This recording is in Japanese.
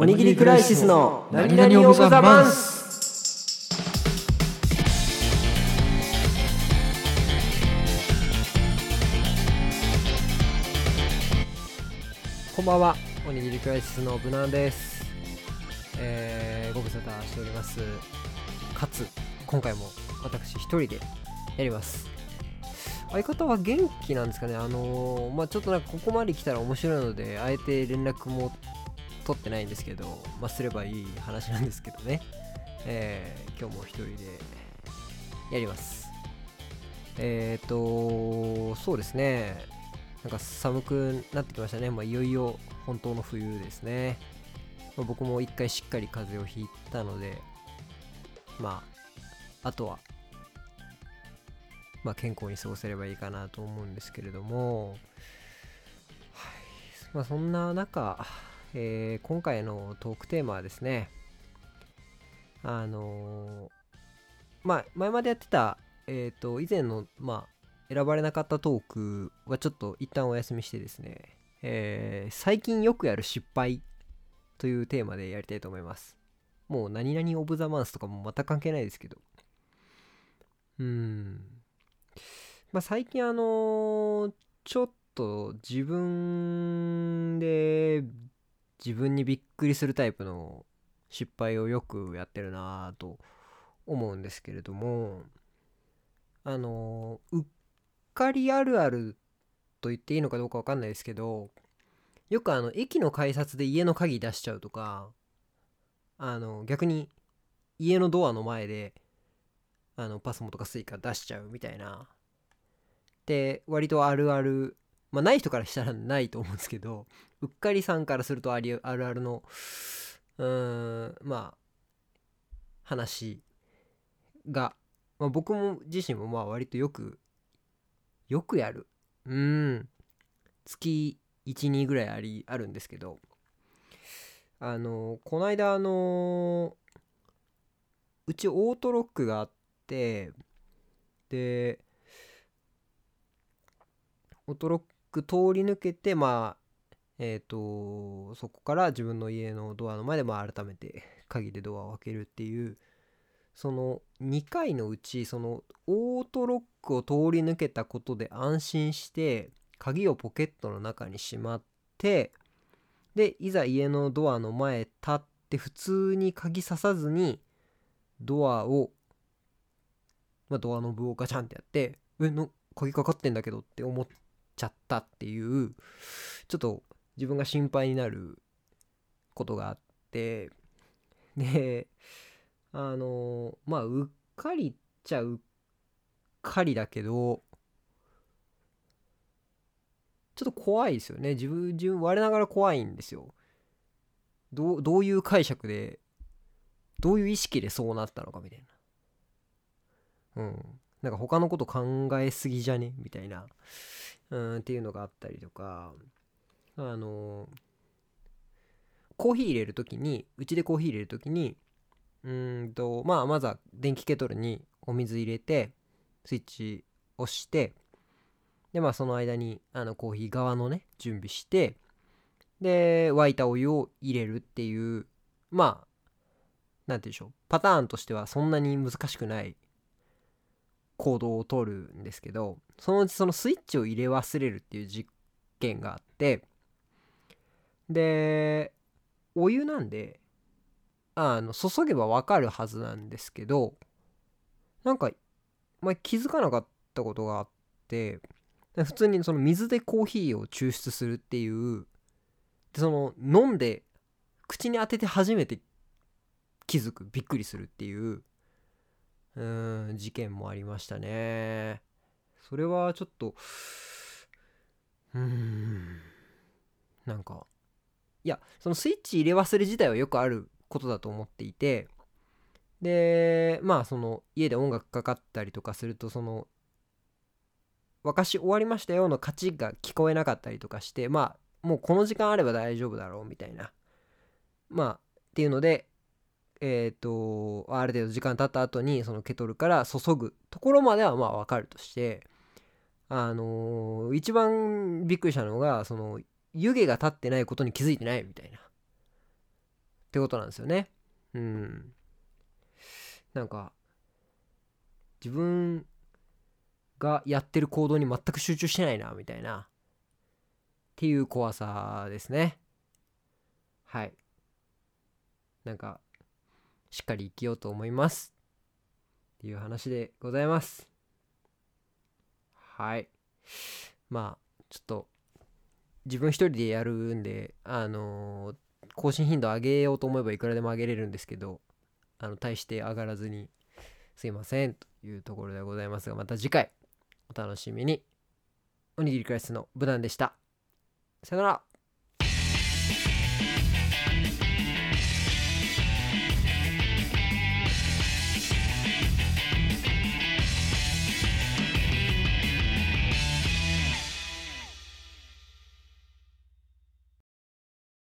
おにぎりクライシスの何々オブザマンス。こんばんは。おにぎりクライシスの無難です。えー、ご無沙汰しております。かつ今回も私一人でやります。相方は元気なんですかね。あのーまあちょっとなんかここまで来たら面白いのであえて連絡も取ってないんですけどまあすればいい話なんですけどね。えー、今日も一人でやります。えっ、ー、とそうですね。なんか寒くなってきましたね、まあ、いよいよ本当の冬ですね、まあ、僕も一回しっかり風邪をひいたのでまああとはまあ、健康に過ごせればいいかなと思うんですけれども、まあ、そんな中、えー、今回のトークテーマはですねあのー、まあ前までやってた、えっ、ー、と以前の、まあ、選ばれなかったトークはちょっと一旦お休みしてですね、えー、最近よくやる失敗というテーマでやりたいと思います。もう何々オブザマンスとかもまた関係ないですけど。うん。まあ、最近あの、ちょっと自分で自分にびっくりするタイプの失敗をよくやってるなぁと思うんですけれどもあの、うっかりあるあると言っていいのかどうかわかんないですけどよくあの駅の改札で家の鍵出しちゃうとかあの逆に家のドアの前であのパスモとかスイカ出しちゃうみたいなって割とあるあるまあない人からしたらないと思うんですけどうっかりさんからするとありあるあるのうーんまあ話が、まあ、僕も自身もまあ割とよくよくやる。うん。月12ぐらいありあるんですけど。あのこの間あのうちオートロックがあってでオートロック通り抜けてまあえっ、ー、とそこから自分の家のドアの前でま改めて鍵でドアを開けるっていうその2回のうちそのオートロックを通り抜けたことで安心して鍵をポケットの中にしまってでいざ家のドアの前立って普通に鍵ささずにドアを、まあ、ドアノブをガチャンってやってえの鍵かかってんだけどって思っちゃったっていうちょっと自分が心配になることがあってであのまあうっかりっちゃうっかりだけどちょっと怖いですよね。自分自分我ながら怖いんですよ。どうどういう解釈でどういう意識でそうなったのかみたいな。うん。なんか他のこと考えすぎじゃね？みたいな。うんっていうのがあったりとか。あのコーヒー入れる時にうちでコーヒー入れる時にうんとまあまずは電気ケトルにお水入れてスイッチ押してでまあその間にあのコーヒー側のね準備してで沸いたお湯を入れるっていうまあ何て言うんでしょうパターンとしてはそんなに難しくない行動をとるんですけどそのうちそのスイッチを入れ忘れるっていう実験があってでお湯なんであの注げばわかるはずなんですけどなんか、ま、気づかなかったことがあって普通にその水でコーヒーを抽出するっていうでその飲んで口に当てて初めて気づくびっくりするっていううん事件もありましたね。それはちょっとうんなんかいやそのスイッチ入れ忘れ自体はよくあることだと思っていてでまあその家で音楽かかったりとかするとその「沸かし終わりましたよ」の勝ちが聞こえなかったりとかしてまあもうこの時間あれば大丈夫だろうみたいな。まあっていうのでえっ、ー、とある程度時間経った後にそのケトルから注ぐところまではまあ分かるとしてあのー、一番びっくりしたのがその湯気が立ってないことに気づいてないみたいな。ってことなんですよね。うん。なんか自分がやってる行動に全く集中してないなみたいな。っていう怖さですね。はい。なんかしっかり生きようと思います。っていう話でございます。はい。まあちょっと自分一人でやるんであのー更新頻度上げようと思えばいくらでも上げれるんですけどあの大して上がらずにすいませんというところでございますがまた次回お楽しみに。おにぎりクラスの無難でした。さよなら。